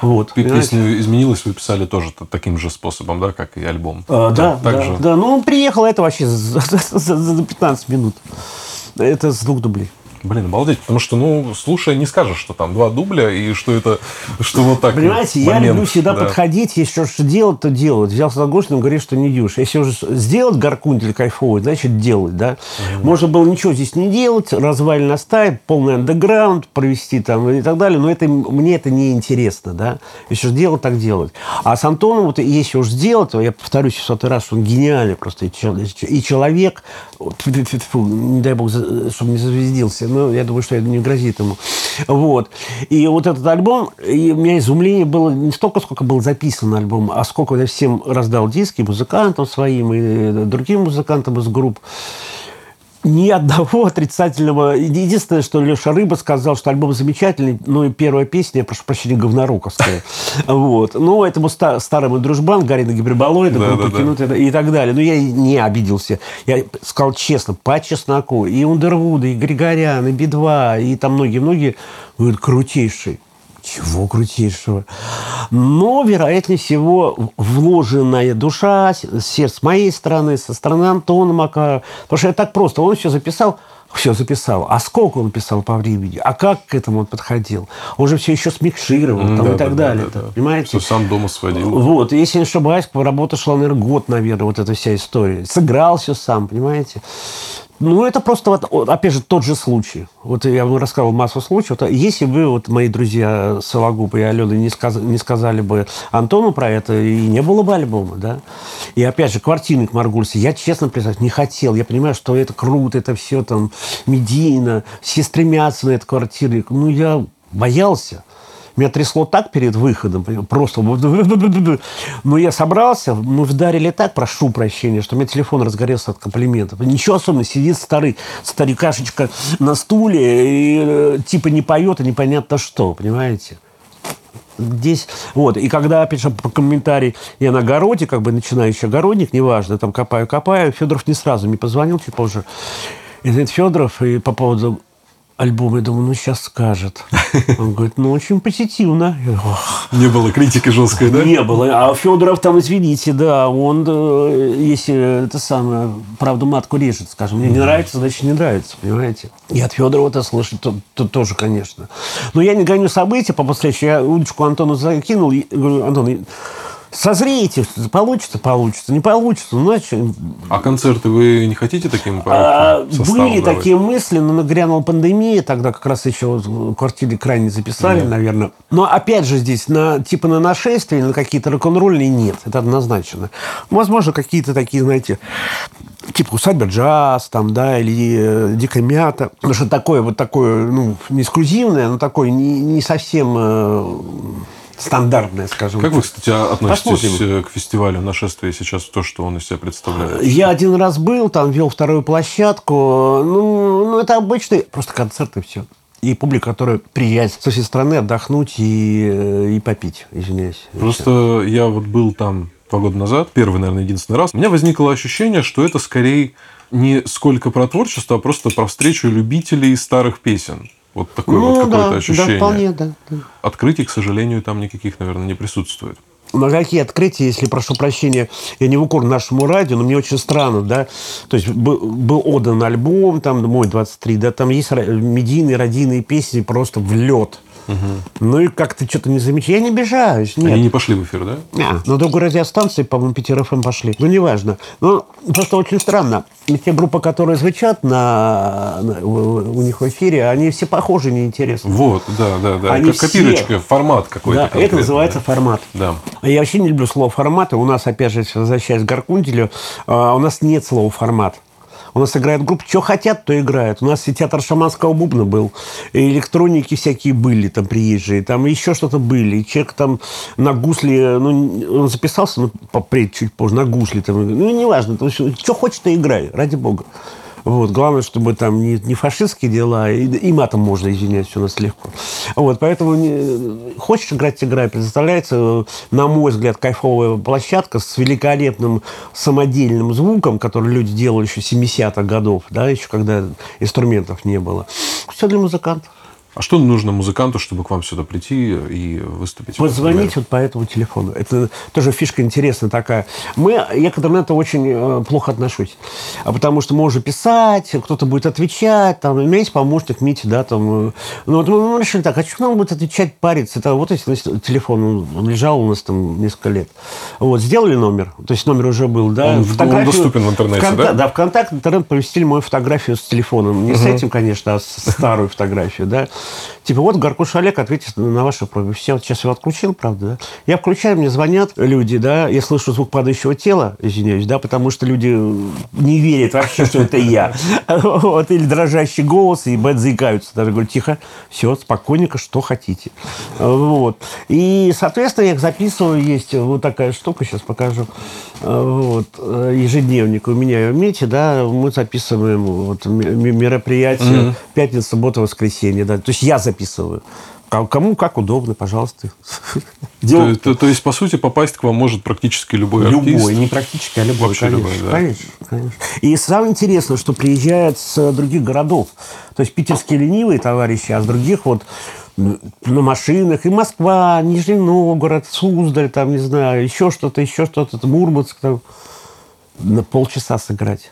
Вот, Песню изменилась, вы писали тоже таким же способом, да, как и альбом. А, да, да, же. да. Ну, он приехал, это вообще за, за, за 15 минут. Это с двух дублей. Блин, обалдеть, потому что, ну, слушая, не скажешь, что там два дубля, и что это, что вот так. Понимаете, момент, я люблю всегда да. подходить, если что делать, то делать. Взял Сологошин, говорит, что не дюш. Если уже сделать гаркундель кайфовый, значит, делать, да. Угу. Можно было ничего здесь не делать, развалина ставить, полный андеграунд провести там и так далее, но это, мне это не интересно, да. Если уж делать, так делать. А с Антоном, вот если уж сделать, то я повторюсь в сотый раз, он гениальный просто и человек, не дай бог, чтобы не зазвездился, но я думаю, что это не грозит ему. Вот. И вот этот альбом, и у меня изумление было не столько, сколько был записан альбом, а сколько я всем раздал диски музыкантам своим и другим музыкантам из групп ни одного отрицательного. Единственное, что Леша Рыба сказал, что альбом замечательный, ну и первая песня, я прошу прощения, говноруковская. [laughs] Вот. Ну, этому старый мой дружбан, Гарина Гибрибалоида, да, да, да. и так далее. Но я не обиделся. Я сказал честно, по чесноку. И Ундервуда, и Григорян, и Би-2, и там многие-многие, говорят, крутейший. Чего крутейшего? Но, вероятнее всего, вложенная душа, сердце с моей стороны, со стороны Антона Макарова. Потому что я так просто. Он все записал, все записал. А сколько он писал по времени? А как к этому он подходил? Он же все еще смикшировал там, да, и так да, далее. Да, да. Понимаете? Все сам дома сводил. Вот. Если не ошибаюсь, работа шла, наверное, год, наверное, вот эта вся история. Сыграл все сам, понимаете? Ну, это просто, вот, опять же, тот же случай. Вот я вам рассказывал массу случаев. Вот, если бы вот мои друзья Сологуб и Алена не, сказ, не сказали бы Антону про это, и не было бы альбома, да. И опять же, квартирник Маргульса, я, честно признаюсь, не хотел. Я понимаю, что это круто, это все там медийно, все стремятся на этот квартирник. Ну, я боялся. Меня трясло так перед выходом, просто... [laughs] Но я собрался, мы вдарили так, прошу прощения, что у меня телефон разгорелся от комплиментов. Ничего особенного, сидит старый старикашечка на стуле и э, типа не поет, и непонятно что, понимаете? здесь, вот, и когда, опять же, по комментарий я на огороде, как бы начинающий огородник, неважно, там копаю-копаю, Федоров не сразу мне позвонил, чуть позже, и Федоров, и по поводу альбом. Я думаю, ну сейчас скажет. Он говорит, ну очень позитивно. Не было критики жесткой, да? Не было. А Федоров там, извините, да, он, э, если это самое, правду матку режет, скажем, мне не нравится, значит не нравится, понимаете? И от Федорова это слышать то, то, тоже, конечно. Но я не гоню события по последующему. Я удочку Антону закинул. И, говорю, Антон, Созреете, получится, получится, не получится, ну, значит... А концерты вы не хотите таким а, Были давать? такие мысли, но нагрянула пандемия, тогда как раз еще квартире крайне записали, да. наверное. Но опять же здесь, на, типа на нашествие, на какие-то рок-н-ролльные нет, это однозначно. Возможно, какие-то такие, знаете, типа усадьба джаз, там, да, или э, дикая мята. Потому что такое, вот такое, ну, не эксклюзивное, но такое не, не совсем э, стандартное, скажем Как вы, кстати, относитесь Посмотрим. к фестивалю нашествия сейчас, то, что он из себя представляет? Я один раз был, там вел вторую площадку. Ну, ну это обычный просто концерт и все. И публика, которая приезжает со всей страны отдохнуть и, э, и попить, извиняюсь. Просто я вот был там два года назад, первый, наверное, единственный раз, у меня возникло ощущение, что это скорее не сколько про творчество, а просто про встречу любителей старых песен. Вот такое ну, вот какое-то да, ощущение. Да, вполне, да. Открытий, к сожалению, там никаких, наверное, не присутствует. На какие открытия, если прошу прощения, я не в укор нашему радио, но мне очень странно, да, то есть был, был отдан альбом, там, мой 23, да, там есть медийные, родийные песни просто в лед. Угу. Ну и как-то что-то не замечаю. Я не обижаюсь. Нет. Они не пошли в эфир, да? А, на другой радиостанции, по-моему, Питер ФМ пошли. Ну, неважно. Ну, просто очень странно. И те группы, которые звучат на, на, у них в эфире, они все похожи, неинтересны. Вот, да, да, да. Они как копирочка, все... формат какой-то. Да, это называется да. формат. Да. Я вообще не люблю слово формата. У нас, опять же, возвращаясь к Гаркунделю, а, у нас нет слова формат. У нас играет группа, что хотят, то играют. У нас и театр шаманского бубна был, и электроники всякие были там приезжие, там еще что-то были. И человек там на гусле, ну, он записался, ну, попреть чуть позже, на гусле, там, ну, неважно, что хочет, то играй, ради бога. Вот. Главное, чтобы там не, не фашистские дела, и, и матом можно извинять, все у нас легко. Вот. Поэтому не, хочешь играть, играй. Представляется, на мой взгляд, кайфовая площадка с великолепным самодельным звуком, который люди делали еще 70-х годов, да, еще когда инструментов не было. Все для музыкантов. А что нужно музыканту, чтобы к вам сюда прийти и выступить? Позвонить вот по этому телефону. Это тоже фишка интересная такая. Мы, я к интернету очень э, плохо отношусь. А потому что можно писать, кто-то будет отвечать. Там, у меня есть помощник Мити, да, там. Э, ну, вот мы решили так, а что нам будет отвечать, париться? Это вот если телефон он лежал у нас там несколько лет. Вот, сделали номер. То есть номер уже был, да. Он, он доступен в интернете, в да? Да, в контакт интернет поместили мою фотографию с телефоном. Не угу. с этим, конечно, а с старую фотографию, да. Типа, вот Гаркуш Олег ответит на ваши просьбы. Все, вот сейчас его отключил, правда, да? Я включаю, мне звонят люди, да, я слышу звук падающего тела, извиняюсь, да, потому что люди не верят вообще, что это я. [laughs] Вот, или дрожащий голос, и бэт заикаются. Даже говорю, тихо, все, спокойненько, что хотите. Вот. И, соответственно, я их записываю, есть вот такая штука, сейчас покажу. Вот. Ежедневник у меня в МЕТе, да, мы записываем вот, мероприятия mm-hmm. пятница, суббота, воскресенье, да, то есть я записываю. Кому как удобно, пожалуйста. [laughs] То, то, то есть, по сути, попасть к вам может практически любой любой, артист? Любой, не практически, а любой, Вообще конечно, любой, да. конечно, конечно. И самое интересное, что приезжают с других городов. То есть, питерские ленивые товарищи, а с других вот на машинах. И Москва, Нижний Новгород, Суздаль, там, не знаю, еще что-то, еще что-то, Мурманск. Там, на полчаса сыграть.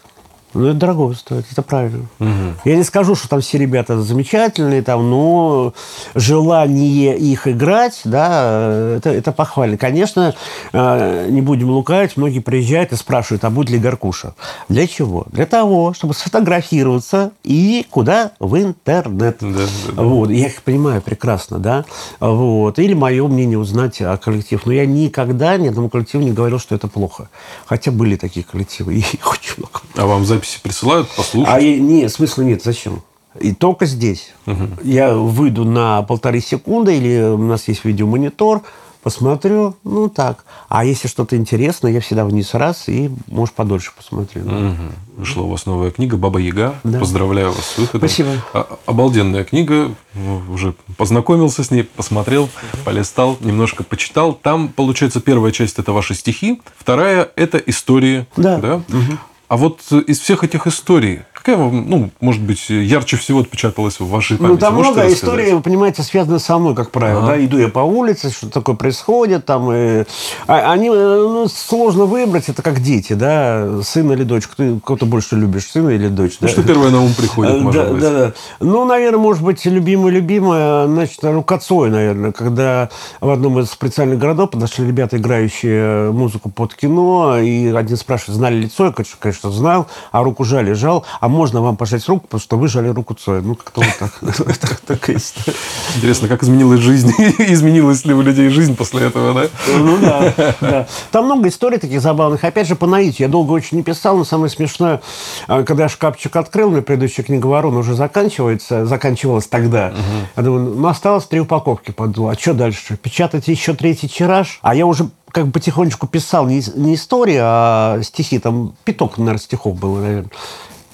Ну, это дорого стоит, это правильно. Угу. Я не скажу, что там все ребята замечательные, там, но желание их играть, да, это, это похвально. Конечно, э, не будем лукавить, многие приезжают и спрашивают, а будет ли Гаркуша? Для чего? Для того, чтобы сфотографироваться и куда? В интернет. Да, да, да. Вот. Я их понимаю прекрасно, да. Вот. Или мое мнение узнать о коллективе. Но я никогда ни одному коллективу не говорил, что это плохо. Хотя были такие коллективы, и [laughs] их очень много. А вам запись записи присылают, послушать? А нет, смысла нет. Зачем? И только здесь. Угу. Я выйду на полторы секунды, или у нас есть видеомонитор, посмотрю, ну так. А если что-то интересное, я всегда вниз раз и, может, подольше посмотрю. Угу. Вышла у вас новая книга «Баба Яга». Да. Поздравляю вас с выходом. Спасибо. А, обалденная книга. Ну, уже познакомился с ней, посмотрел, угу. полистал, немножко почитал. Там, получается, первая часть – это ваши стихи, вторая – это истории. Да. да? Угу. А вот из всех этих историй, какая вам, ну, может быть, ярче всего отпечаталась в вашей памяти? Ну, там Можете много историй, вы понимаете, связаны со мной, как правило. Ага. Да? Иду я по улице, что такое происходит. Там, и... а, они, э, ну, сложно выбрать, это как дети, да, сын или дочь. Кто, кого ты больше любишь, сына или дочь? Ну, да? что первое на ум приходит, Э, может да, быть? да, да. Ну, наверное, может быть, любимая-любимая, значит, Рукоцой, наверное, когда в одном из специальных городов подошли ребята, играющие музыку под кино, и один спрашивает, знали лицо, я, конечно, конечно, знал, а руку жали, жал, а можно вам пожать руку, потому что вы жали руку Цоя. Ну, как-то вот так. [laughs] Такая история. Интересно, как изменилась жизнь? [laughs] Изменилась ли у людей жизнь после этого, да? Ну да, [laughs] да. Там много историй таких забавных. Опять же, по наитию. Я долго очень не писал, но самое смешное, а, когда я шкафчик открыл, на предыдущая книга «Ворон» уже заканчивается, заканчивалась тогда. Я думаю, ну, осталось три упаковки. Подумал, а что дальше? Печатать еще третий тираж? А я уже как бы потихонечку писал не, не истории, а стихи. Там пяток, наверное, стихов было, наверное.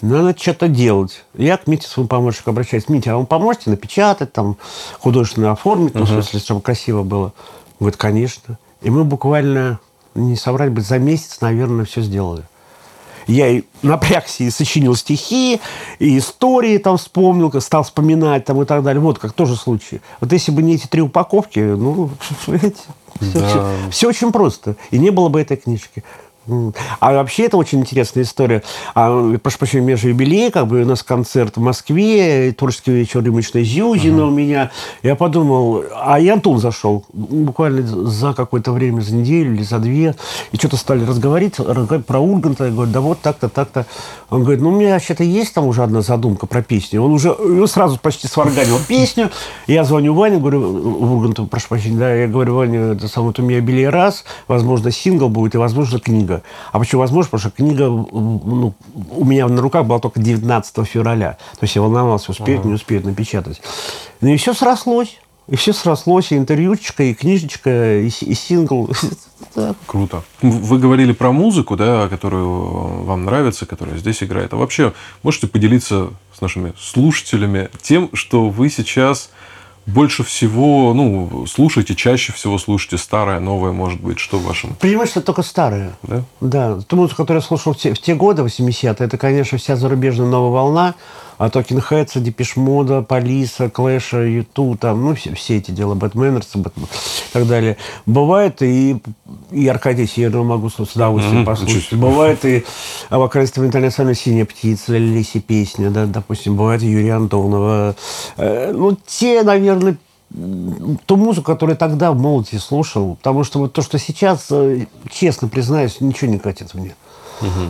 Надо что-то делать. Я к Мите, своему помощнику, обращаюсь. Митя, а вы поможете напечатать, там, художественно оформить, ну, в смысле, чтобы красиво было? Говорит, конечно. И мы буквально, не соврать бы, за месяц, наверное, все сделали. Я и напрягся и сочинил стихи, и истории там вспомнил, стал вспоминать там и так далее. Вот как тоже случай. Вот если бы не эти три упаковки, ну, [laughs] видите, все, Да. все- все очень просто. И не было бы этой книжки. А вообще это очень интересная история. А, прошу прощения, межюбилей, как бы у нас концерт в Москве, творческий вечер рюмочной Зюзина у меня. Я подумал, а и Антон зашел буквально за какое-то время, за неделю или за две, и что-то стали разговаривать, разговаривать про Урганта. Я говорю, да вот так-то, так-то. Он говорит, ну у меня вообще-то есть там уже одна задумка про песню. Он уже он сразу почти сварганил [laughs] песню. Я звоню Ване, говорю, Урганту, прошу прощения, да, я говорю, Ваня, это самое, вот у меня юбилей раз, возможно, сингл будет и, возможно, книга. А почему возможно? Потому что книга ну, у меня на руках была только 19 февраля. То есть я волновался, успеют, не успеют напечатать. Ну и все срослось. И все срослось, и интервьючка, и книжечка, и, и сингл. Круто. Вы говорили про музыку, да, которую вам нравится, которая здесь играет. А вообще, можете поделиться с нашими слушателями тем, что вы сейчас больше всего, ну, слушаете, чаще всего слушаете старое, новое, может быть, что в вашем... Преимущество только старое. Да? Да, ту музыку, которую я слушал в те, в те годы, 80-е, это, конечно, вся зарубежная новая волна, а Токен Хэтса, Депеш Мода, Полиса, Клэша, Юту, там, ну, все, все эти дела, Bad Manners, Bad Man- и так далее. Бывает и, и Аркадий Северного могу с удовольствием Мгм, послушать. Бывает и вокально-инструментальный «Синяя птица», «Лейся, песня», да, допустим, бывает и Юрия Антонова. Э, ну, те, наверное, ту музыку, которую тогда в молодости слушал, потому что вот то, что сейчас, э, честно признаюсь, ничего не катит мне.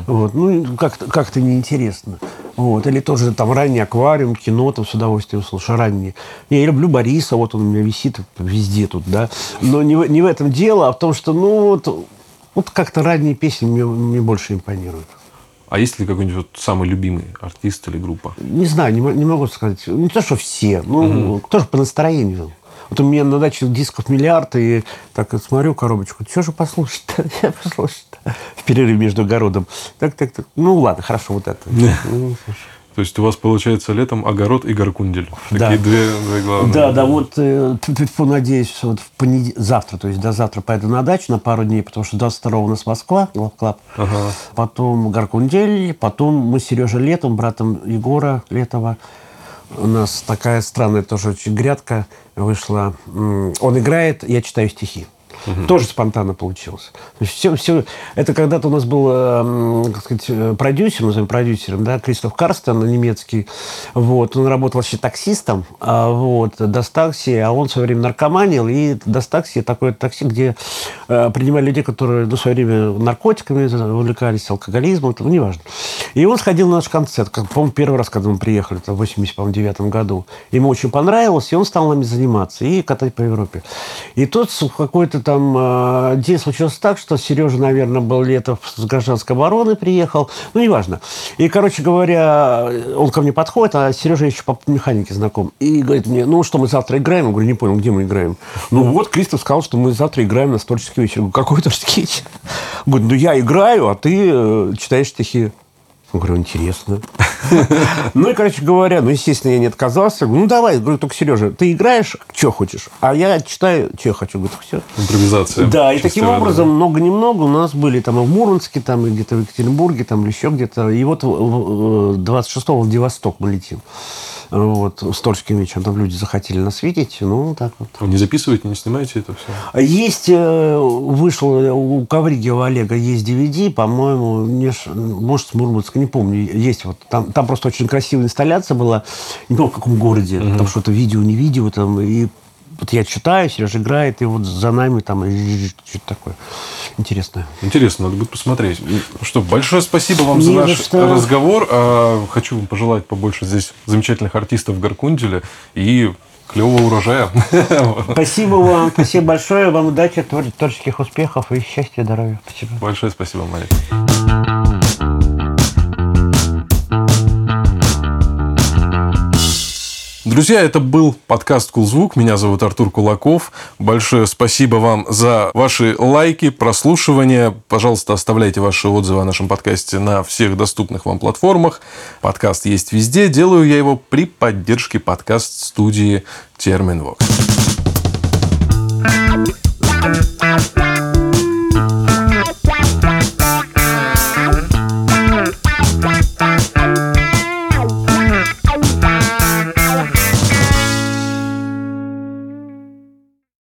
Вот. Ну, как-то, как-то неинтересно. Вот. Или тоже там ранний аквариум, кино там с удовольствием слушаю, ранние. Я люблю Бориса, вот он у меня висит везде тут, да. Но не в, не в этом дело, а в том, что, ну, вот, вот как-то ранние песни мне, мне больше импонируют. А есть ли какой-нибудь вот самый любимый артист или группа? Не знаю, не, не могу сказать. Не то, что все, ну, кто же по настроению. Вот у меня на даче дисков миллиард, и так смотрю коробочку, что же послушать-то? [laughs] Я послушать-то [laughs] в перерыве между огородом. Так, так, так. Ну, ладно, хорошо, вот это. Ну, слушай. То есть у вас получается летом огород и Гаркундель. Да. Такие две, две главные. Да, да, вот э, надеюсь, вот в понед... завтра, то есть до завтра поеду на дачу на пару дней, потому что 22 у нас Москва, Love Club. Ага. Потом Гаркундель, потом мы с Сережей Летовым, братом Егора Летова. У нас такая странная тоже очень грядка вышла. Он играет, я читаю стихи. Тоже спонтанно получилось. Есть все, все, это когда-то у нас был, э, м, как сказать, э, продюсер, назовем продюсером, да, Кристоф Карстен, немецкий. Вот, он работал вообще таксистом, а, вот, Достакси, а он в свое время наркоманил, и Достакси такое такси, где э, принимали людей, которые ну, в свое время наркотиками увлекались, алкоголизмом, ну, неважно. И он сходил на наш концерт, как, по-моему, первый раз, когда мы приехали, это в 89 году. Ему очень понравилось, и он стал нами заниматься и катать по Европе. И тут в какой-то там э, день случилось так, что Сережа, наверное, был лето с гражданской обороны приехал, ну, неважно. И, короче говоря, он ко мне подходит, а Сережа еще по механике знаком. И говорит мне, ну, что мы завтра играем? Я говорю, не понял, где мы играем? Ну, вот Кристоф сказал, что мы завтра играем на творческий вечер. Я говорю, какой творческий вечер? Говорит, ну, я играю, а ты э, читаешь стихи. Я говорю, интересно. [laughs] Ну и, короче говоря, ну, естественно, я не отказался. Ну, давай, говорю, только, Сережа, ты играешь, что хочешь, а я читаю, что я хочу. Говорю, все. Импровизация. Да, и таким образом, много-немного у нас были там и в Мурманске, там и где-то в Екатеринбурге, там или еще где-то. И вот 26-го в Владивосток мы летим. Вот, с Тольским там люди захотели нас видеть. Ну, так вот. Вы не записываете, не снимаете это все? Есть, э, вышел у Ковригева Олега есть DVD, по-моему, может, с Мурманска, не помню. Есть вот, там, там просто очень красивая инсталляция была, не помню, в каком городе, угу. там что-то видео, не видео, там, и вот я читаю, Сережа играет, и вот за нами там что-то такое интересное. Интересно, надо будет посмотреть. Ну что, большое спасибо вам не за наш что... разговор. А, хочу вам пожелать побольше здесь замечательных артистов в Гаркунделе и клевого урожая. [laughs] Спасибо вам, спасибо большое. Вам удачи, творческих успехов и счастья, здоровья. Спасибо. Большое спасибо, Мария. Друзья, это был подкаст «Кулзвук». Меня зовут Артур Кулаков. Большое спасибо вам за ваши лайки, прослушивания. Пожалуйста, оставляйте ваши отзывы о нашем подкасте на всех доступных вам платформах. Подкаст есть везде. Делаю я его при поддержке подкаст-студии «Терминвокс». Thank you.